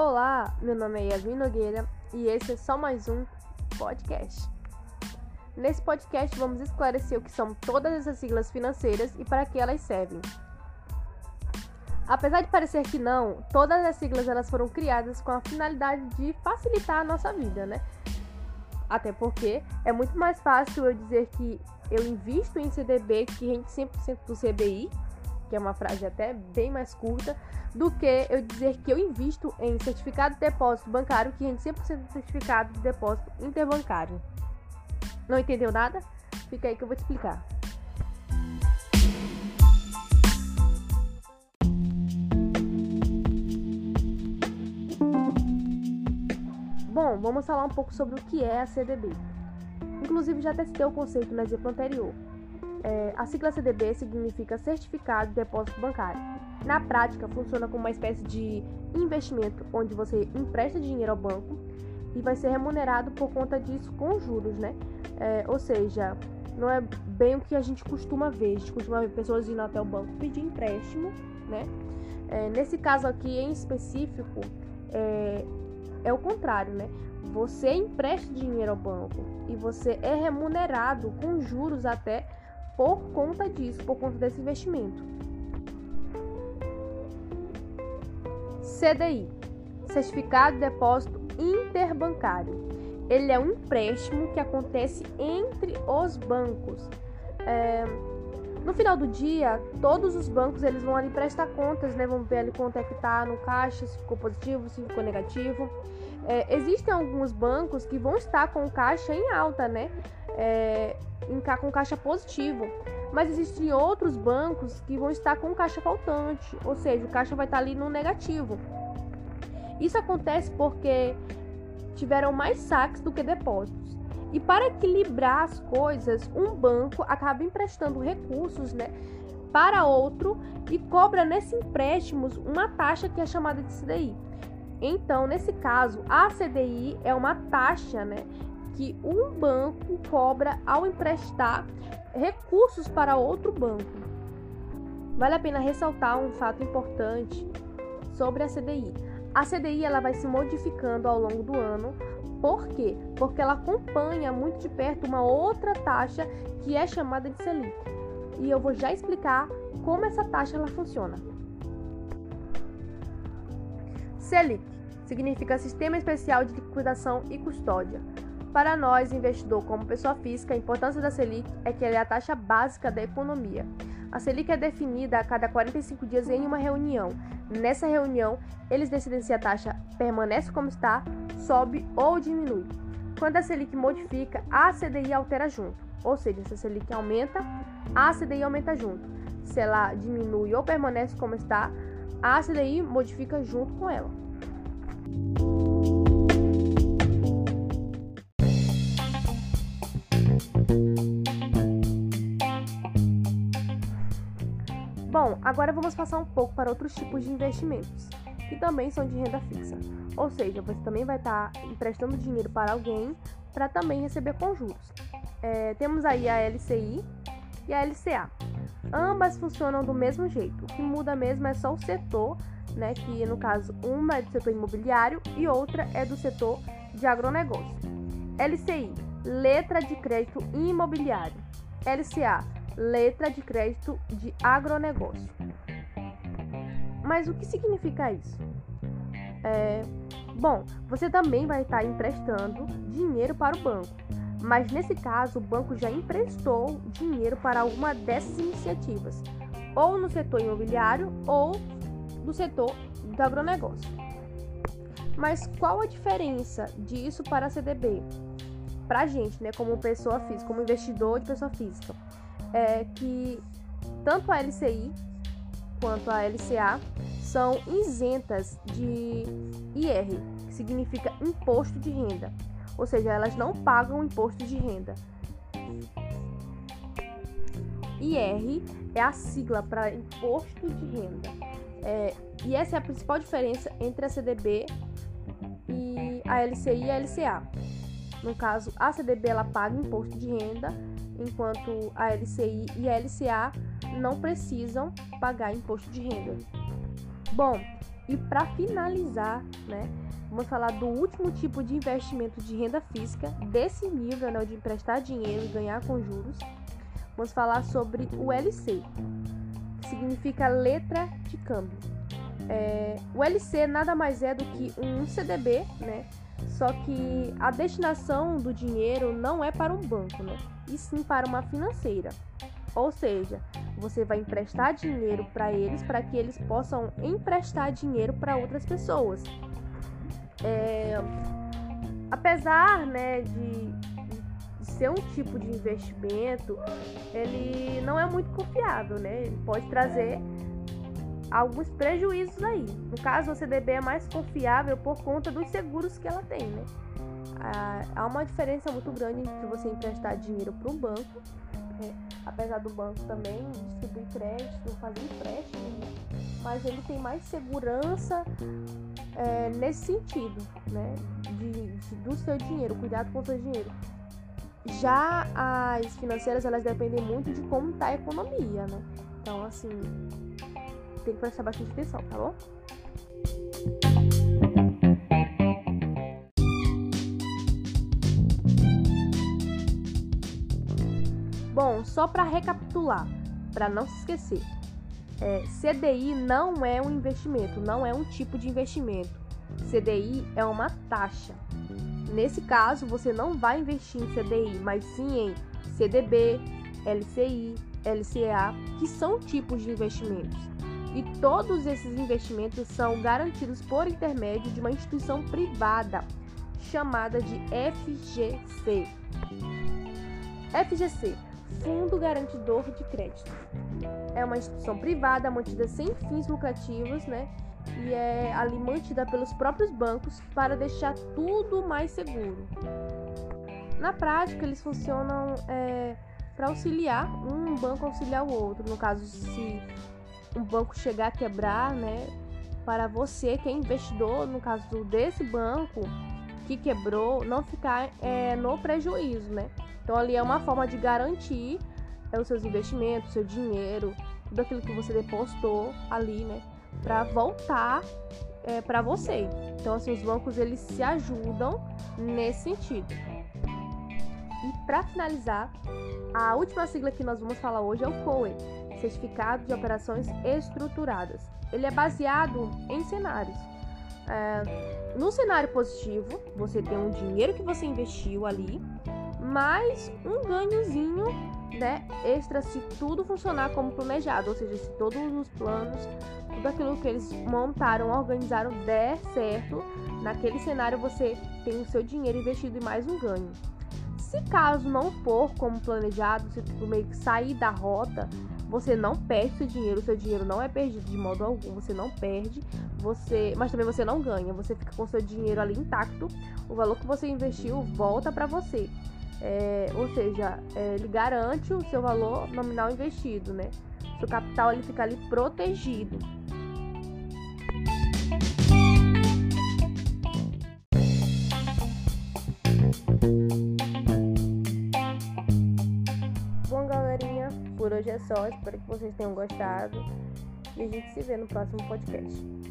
Olá, meu nome é Yasmin Nogueira e esse é só mais um podcast. Nesse podcast vamos esclarecer o que são todas essas siglas financeiras e para que elas servem. Apesar de parecer que não, todas as siglas elas foram criadas com a finalidade de facilitar a nossa vida, né? Até porque é muito mais fácil eu dizer que eu invisto em CDB que rende 100% do CBI, que é uma frase até bem mais curta, do que eu dizer que eu invisto em certificado de depósito bancário que rende 100% do certificado de depósito interbancário. Não entendeu nada? Fica aí que eu vou te explicar. Bom, vamos falar um pouco sobre o que é a CDB. Inclusive, já testei o conceito no exemplo anterior. É, a sigla CDB significa Certificado de Depósito Bancário. Na prática, funciona como uma espécie de investimento onde você empresta dinheiro ao banco e vai ser remunerado por conta disso com juros, né? É, ou seja, não é bem o que a gente costuma ver. A gente costuma ver pessoas indo até o banco pedir empréstimo, né? É, nesse caso aqui em específico, é, é o contrário, né? Você empresta dinheiro ao banco e você é remunerado com juros até por conta disso, por conta desse investimento. CDI Certificado de Depósito Interbancário. Ele é um empréstimo que acontece entre os bancos. É, no final do dia, todos os bancos eles vão ali prestar contas, né? Vão ver ali quanto é que tá no caixa, se ficou positivo, se ficou negativo. É, existem alguns bancos que vão estar com caixa em alta, né? É, em, com caixa positivo. Mas existem outros bancos que vão estar com caixa faltante, ou seja, o caixa vai estar ali no negativo. Isso acontece porque tiveram mais saques do que depósitos. E para equilibrar as coisas, um banco acaba emprestando recursos, né, para outro e cobra nesses empréstimos uma taxa que é chamada de CDI. Então, nesse caso, a CDI é uma taxa, né, que um banco cobra ao emprestar recursos para outro banco. Vale a pena ressaltar um fato importante sobre a CDI. A CDI ela vai se modificando ao longo do ano por quê? Porque ela acompanha muito de perto uma outra taxa que é chamada de Selic. E eu vou já explicar como essa taxa ela funciona. Selic significa Sistema Especial de Liquidação e Custódia. Para nós, investidor como pessoa física, a importância da Selic é que ela é a taxa básica da economia. A Selic é definida a cada 45 dias em uma reunião. Nessa reunião, eles decidem se a taxa permanece como está, sobe ou diminui. Quando a Selic modifica, a CDI altera junto. Ou seja, se a Selic aumenta, a CDI aumenta junto. Se ela diminui ou permanece como está, a CDI modifica junto com ela. Bom, agora vamos passar um pouco para outros tipos de investimentos, que também são de renda fixa. Ou seja, você também vai estar emprestando dinheiro para alguém para também receber com juros. É, temos aí a LCI e a LCA. Ambas funcionam do mesmo jeito. O que muda mesmo é só o setor, né? Que no caso uma é do setor imobiliário e outra é do setor de agronegócio. LCI, letra de crédito imobiliário. LCA, letra de crédito de agronegócio. Mas o que significa isso? É, bom, você também vai estar emprestando dinheiro para o banco, mas nesse caso o banco já emprestou dinheiro para alguma dessas iniciativas, ou no setor imobiliário ou no setor do agronegócio. Mas qual a diferença disso para a CDB? Para a gente, né, como pessoa física, como investidor de pessoa física é que tanto a LCI quanto a LCA são isentas de IR, que significa imposto de renda, ou seja, elas não pagam imposto de renda. IR é a sigla para imposto de renda. É, e essa é a principal diferença entre a CDB e a LCI e a LCA. No caso, a CDB ela paga imposto de renda enquanto a LCI e a LCA não precisam pagar imposto de renda. Bom, E para finalizar, né, vamos falar do último tipo de investimento de renda física desse nível, né, de emprestar dinheiro e ganhar com juros. Vamos falar sobre o LC, que significa letra de câmbio. É, o LC nada mais é do que um CDB, né? Só que a destinação do dinheiro não é para um banco, né? E sim para uma financeira. Ou seja, você vai emprestar dinheiro para eles para que eles possam emprestar dinheiro para outras pessoas. É, apesar né, de, ser um tipo de investimento, ele não é muito confiável, né? Ele pode trazer alguns prejuízos aí. No caso, o CDB é mais confiável por conta dos seguros que ela tem, né? Ah, há uma diferença muito grande entre você emprestar dinheiro para um banco é, apesar do banco também distribuir crédito, fazer empréstimo, mas ele tem mais segurança é, nesse sentido, né? De, de, do seu dinheiro, cuidado com o seu dinheiro. Já as financeiras, elas dependem muito de como está a economia, né? Então, assim, tem que prestar bastante atenção, tá bom? Bom, só para recapitular, para não se esquecer, é, CDI não é um investimento, não é um tipo de investimento. CDI é uma taxa. Nesse caso, você não vai investir em CDI, mas sim em CDB, LCI, LCA, que são tipos de investimentos. E todos esses investimentos são garantidos por intermédio de uma instituição privada chamada de FGC. FGC Fundo Garantidor de Crédito. É uma instituição privada mantida sem fins lucrativos, né? E é ali mantida pelos próprios bancos para deixar tudo mais seguro. Na prática, eles funcionam é, para auxiliar um banco auxiliar o outro. No caso, se um banco chegar a quebrar, né? Para você que é investidor, no caso desse banco que quebrou, não ficar é, no prejuízo, né? Então ali é uma forma de garantir é, os seus investimentos, seu dinheiro, tudo aquilo que você depositou ali, né, para voltar é, para você. Então assim os bancos eles se ajudam nesse sentido. E para finalizar, a última sigla que nós vamos falar hoje é o COE, Certificado de Operações Estruturadas. Ele é baseado em cenários. É, no cenário positivo, você tem um dinheiro que você investiu ali mais um ganhozinho né, extra se tudo funcionar como planejado, ou seja, se todos os planos, tudo aquilo que eles montaram, organizaram der certo, naquele cenário você tem o seu dinheiro investido e mais um ganho. Se caso não for como planejado, se tu meio que sair da rota, você não perde seu dinheiro, seu dinheiro não é perdido de modo algum, você não perde, você, mas também você não ganha, você fica com seu dinheiro ali intacto, o valor que você investiu volta para você. É, ou seja, é, ele garante o seu valor nominal investido, né? Seu capital ele fica ali protegido. Bom, galerinha, por hoje é só. Espero que vocês tenham gostado. E a gente se vê no próximo podcast.